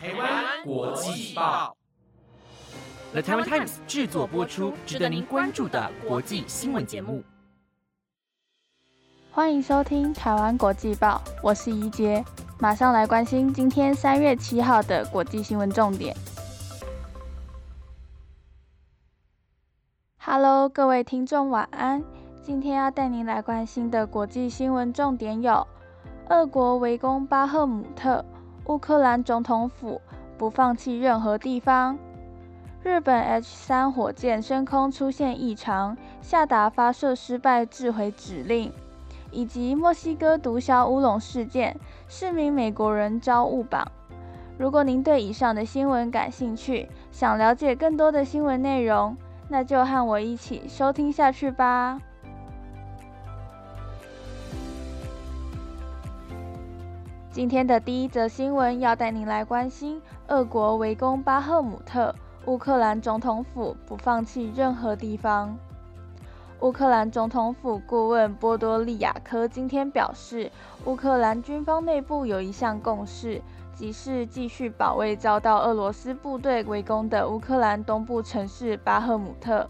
台湾国际报，The Taiwan Times 制作播出，值得您关注的国际新闻节目。欢迎收听台湾国际报，我是怡杰，马上来关心今天三月七号的国际新闻重点。Hello，各位听众，晚安。今天要带您来关心的国际新闻重点有：俄国围攻巴赫姆特，乌克兰总统府不放弃任何地方；日本 H 三火箭升空出现异常，下达发射失败自毁指令；以及墨西哥毒枭乌龙事件，四名美国人遭误绑。如果您对以上的新闻感兴趣，想了解更多的新闻内容，那就和我一起收听下去吧。今天的第一则新闻要带您来关心：俄国围攻巴赫姆特，乌克兰总统府不放弃任何地方。乌克兰总统府顾问波多利亚科今天表示，乌克兰军方内部有一项共识。即是继续保卫遭到俄罗斯部队围攻的乌克兰东部城市巴赫姆特。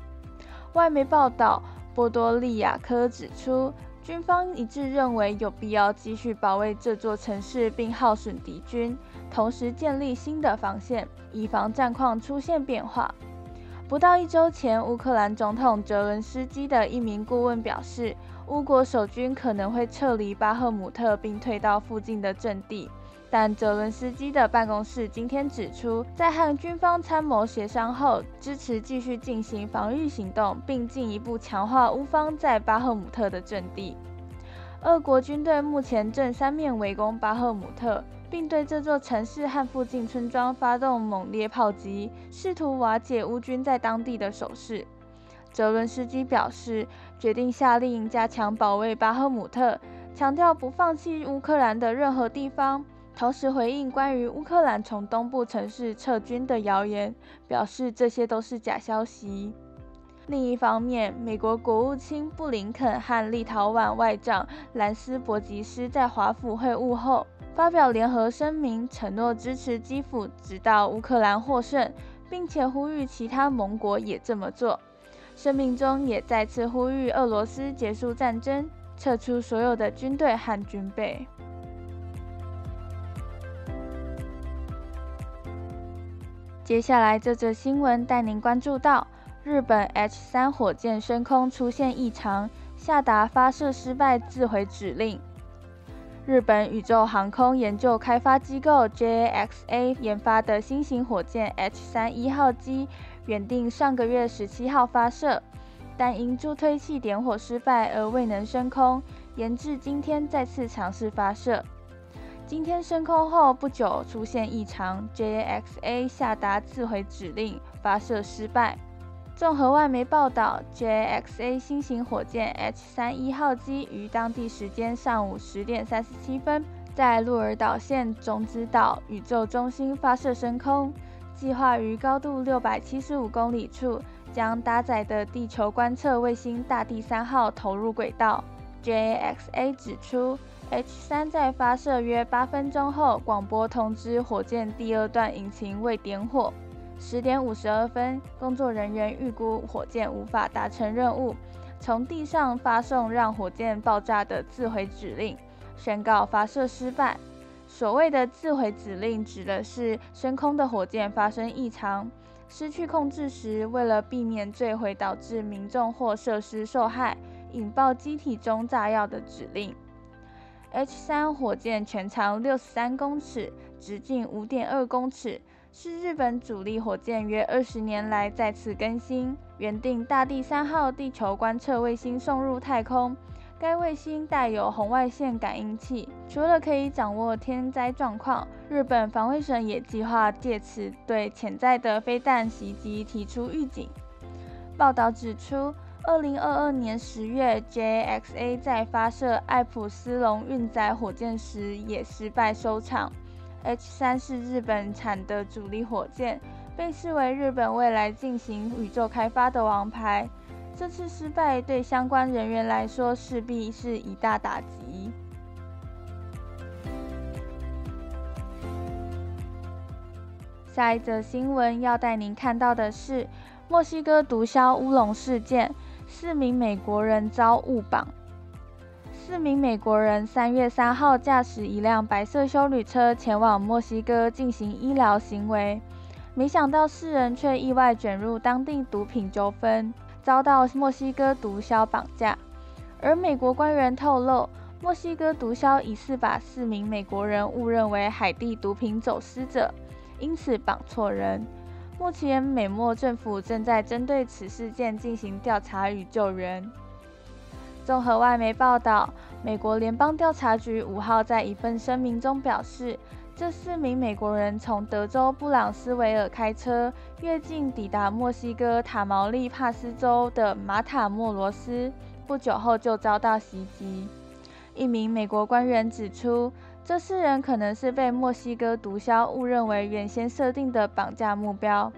外媒报道，波多利亚科指出，军方一致认为有必要继续保卫这座城市，并耗损敌军，同时建立新的防线，以防战况出现变化。不到一周前，乌克兰总统泽伦斯基的一名顾问表示，乌国守军可能会撤离巴赫姆特，并退到附近的阵地。但泽伦斯基的办公室今天指出，在和军方参谋协商后，支持继续进行防御行动，并进一步强化乌方在巴赫姆特的阵地。俄国军队目前正三面围攻巴赫姆特，并对这座城市和附近村庄发动猛烈炮击，试图瓦解乌军在当地的守势。泽伦斯基表示，决定下令加强保卫巴赫姆特，强调不放弃乌克兰的任何地方。同时回应关于乌克兰从东部城市撤军的谣言，表示这些都是假消息。另一方面，美国国务卿布林肯和立陶宛外长兰斯伯吉斯在华府会晤后，发表联合声明，承诺支持基辅直到乌克兰获胜，并且呼吁其他盟国也这么做。声明中也再次呼吁俄罗斯结束战争，撤出所有的军队和军备。接下来这则新闻带您关注到，日本 H 三火箭升空出现异常，下达发射失败自毁指令。日本宇宙航空研究开发机构 JAXA 研发的新型火箭 H 三一号机，原定上个月十七号发射，但因助推器点火失败而未能升空，延至今天再次尝试发射。今天升空后不久出现异常，JAXA 下达自毁指令，发射失败。综合外媒报道，JAXA 新型火箭 H 三一号机于当地时间上午十点三十七分，在鹿儿岛县种子岛宇宙中心发射升空，计划于高度六百七十五公里处将搭载的地球观测卫星大地三号投入轨道。JAXA 指出。H 三在发射约八分钟后，广播通知火箭第二段引擎未点火。十点五十二分，工作人员预估火箭无法达成任务，从地上发送让火箭爆炸的自毁指令，宣告发射失败。所谓的自毁指令，指的是升空的火箭发生异常，失去控制时，为了避免坠毁导致民众或设施受害，引爆机体中炸药的指令。H 三火箭全长六十三公尺，直径五点二公尺，是日本主力火箭约二十年来再次更新。原定大地三号地球观测卫星送入太空，该卫星带有红外线感应器，除了可以掌握天灾状况，日本防卫省也计划借此对潜在的飞弹袭击提出预警。报道指出。二零二二年十月，JXa 在发射艾普斯龙运载火箭时也失败收场。H 三是日本产的主力火箭，被视为日本未来进行宇宙开发的王牌。这次失败对相关人员来说势必是一大打击。下一则新闻要带您看到的是墨西哥毒枭乌龙事件，四名美国人遭误绑。四名美国人三月三号驾驶一辆白色修旅车前往墨西哥进行医疗行为，没想到四人却意外卷入当地毒品纠纷，遭到墨西哥毒枭绑架。而美国官员透露，墨西哥毒枭疑似把四名美国人误认为海地毒品走私者。因此绑错人。目前美墨政府正在针对此事件进行调查与救援。综合外媒报道，美国联邦调查局五号在一份声明中表示，这四名美国人从德州布朗斯维尔开车越境抵达墨西哥塔毛利帕斯州的马塔莫罗斯，不久后就遭到袭击。一名美国官员指出。这四人可能是被墨西哥毒枭误认为原先设定的绑架目标。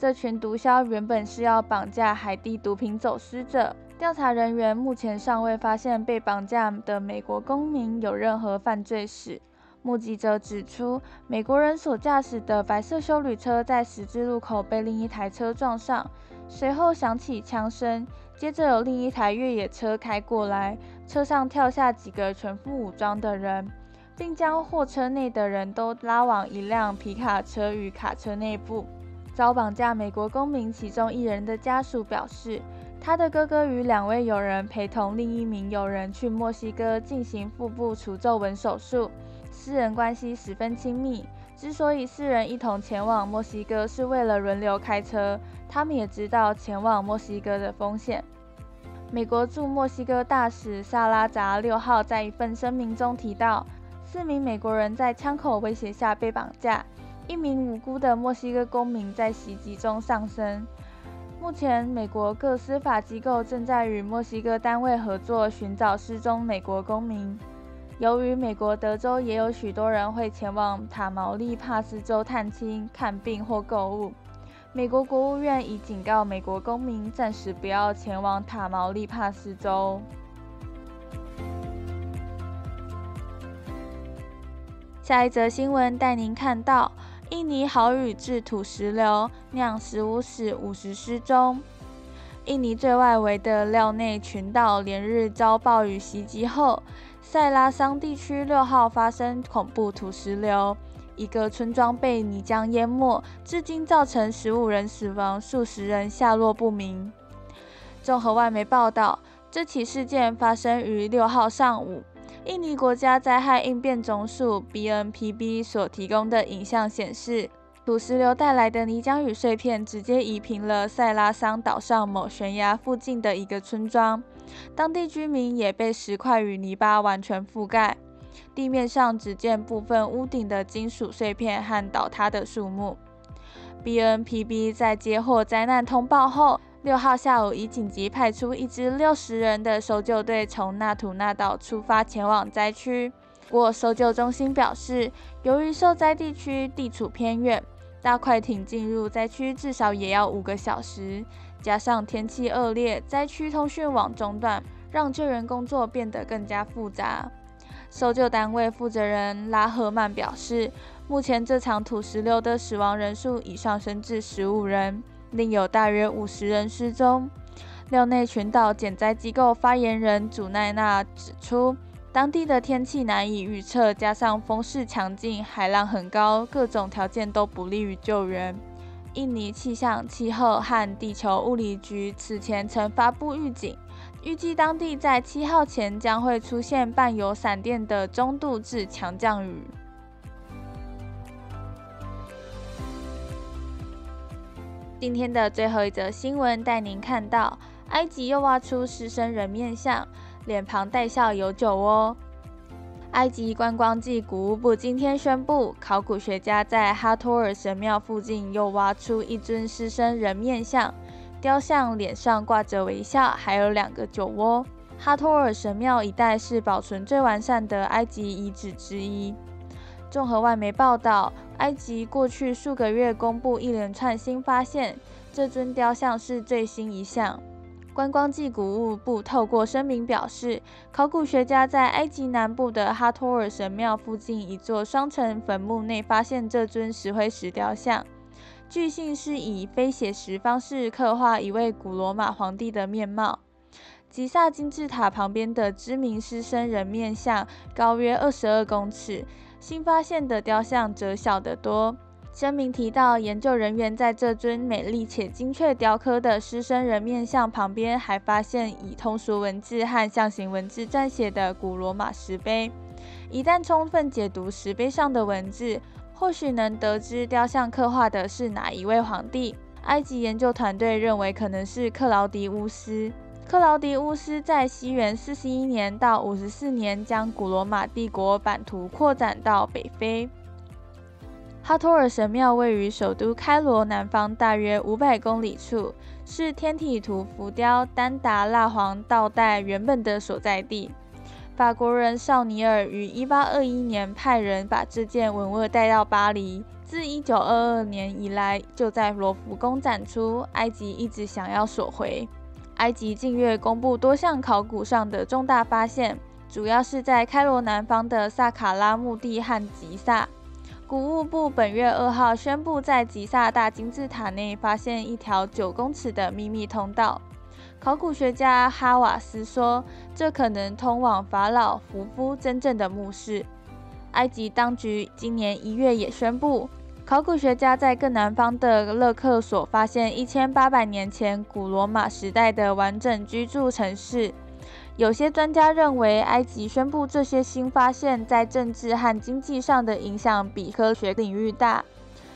这群毒枭原本是要绑架海地毒品走私者。调查人员目前尚未发现被绑架的美国公民有任何犯罪史。目击者指出，美国人所驾驶的白色修旅车在十字路口被另一台车撞上，随后响起枪声，接着有另一台越野车开过来，车上跳下几个全副武装的人。并将货车内的人都拉往一辆皮卡车与卡车内部。遭绑架美国公民其中一人的家属表示，他的哥哥与两位友人陪同另一名友人去墨西哥进行腹部除皱纹手术，四人关系十分亲密。之所以四人一同前往墨西哥，是为了轮流开车。他们也知道前往墨西哥的风险。美国驻墨西哥大使萨拉扎六号在一份声明中提到。四名美国人在枪口威胁下被绑架，一名无辜的墨西哥公民在袭击中丧生。目前，美国各司法机构正在与墨西哥单位合作寻找失踪美国公民。由于美国德州也有许多人会前往塔毛利帕斯州探亲、看病或购物，美国国务院已警告美国公民暂时不要前往塔毛利帕斯州。下一则新闻带您看到：印尼豪雨致土石流，酿十五死五十失踪。印尼最外围的廖内群岛连日遭暴雨袭击后，塞拉桑地区六号发生恐怖土石流，一个村庄被泥浆淹没，至今造成十五人死亡，数十人下落不明。综合外媒报道，这起事件发生于六号上午。印尼国家灾害应变总署 （BNPB） 所提供的影像显示，土石流带来的泥浆与碎片直接移平了塞拉桑岛上某悬崖附近的一个村庄，当地居民也被石块与泥巴完全覆盖，地面上只见部分屋顶的金属碎片和倒塌的树木。BNPB 在接获灾难通报后。六号下午，已紧急派出一支六十人的搜救队从纳土纳岛出发前往灾区。不过，搜救中心表示，由于受灾地区地处偏远，大快艇进入灾区至少也要五个小时，加上天气恶劣，灾区通讯网中断，让救援工作变得更加复杂。搜救单位负责人拉赫曼表示，目前这场土石流的死亡人数已上升至十五人。另有大约五十人失踪。廖内群岛减灾机构发言人祖奈娜指出，当地的天气难以预测，加上风势强劲、海浪很高，各种条件都不利于救援。印尼气象、气候和地球物理局此前曾发布预警，预计当地在七号前将会出现伴有闪电的中度至强降雨。今天的最后一则新闻带您看到，埃及又挖出狮身人面像，脸庞带笑有酒窝。埃及观光暨古物部今天宣布，考古学家在哈托尔神庙附近又挖出一尊狮身人面像，雕像脸上挂着微笑，还有两个酒窝。哈托尔神庙一带是保存最完善的埃及遗址之一。综合外媒报道。埃及过去数个月公布一连串新发现，这尊雕像是最新一项。观光暨古物部透过声明表示，考古学家在埃及南部的哈托尔神庙附近一座双层坟墓内发现这尊石灰石雕像，据信是以非写实方式刻画一位古罗马皇帝的面貌。吉萨金字塔旁边的知名狮身人面像高约二十二公尺，新发现的雕像则小得多。声明提到，研究人员在这尊美丽且精确雕刻的狮身人面像旁边，还发现以通俗文字和象形文字撰写的古罗马石碑。一旦充分解读石碑上的文字，或许能得知雕像刻画的是哪一位皇帝。埃及研究团队认为，可能是克劳迪乌斯。克劳迪乌斯在西元四十一年到五十四年，将古罗马帝国版图扩展到北非。哈托尔神庙位于首都开罗南方大约五百公里处，是天体图浮雕丹达蜡黄道带原本的所在地。法国人绍尼尔于一八二一年派人把这件文物带到巴黎，自一九二二年以来就在罗浮宫展出。埃及一直想要索回。埃及近月公布多项考古上的重大发现，主要是在开罗南方的萨卡拉墓地和吉萨。古物部本月二号宣布，在吉萨大金字塔内发现一条九公尺的秘密通道。考古学家哈瓦斯说，这可能通往法老胡夫真正的墓室。埃及当局今年一月也宣布。考古学家在更南方的勒克索发现一千八百年前古罗马时代的完整居住城市。有些专家认为，埃及宣布这些新发现在政治和经济上的影响比科学领域大。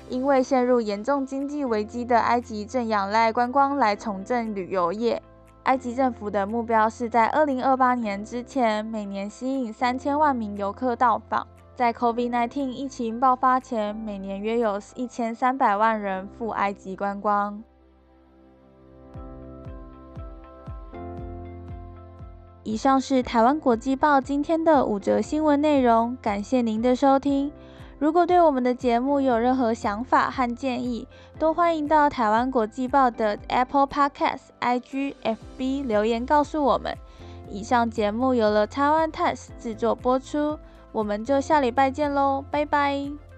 因为陷入严重经济危机的埃及正仰赖观光来重振旅游业。埃及政府的目标是在二零二八年之前，每年吸引三千万名游客到访。在 COVID-19 疫情爆发前，每年约有一千三百万人赴埃及观光。以上是台湾国际报今天的五则新闻内容，感谢您的收听。如果对我们的节目有任何想法和建议，都欢迎到台湾国际报的 Apple Podcast、IG、FB 留言告诉我们。以上节目由了台湾 Times 制作播出。我们就下礼拜见喽，拜拜。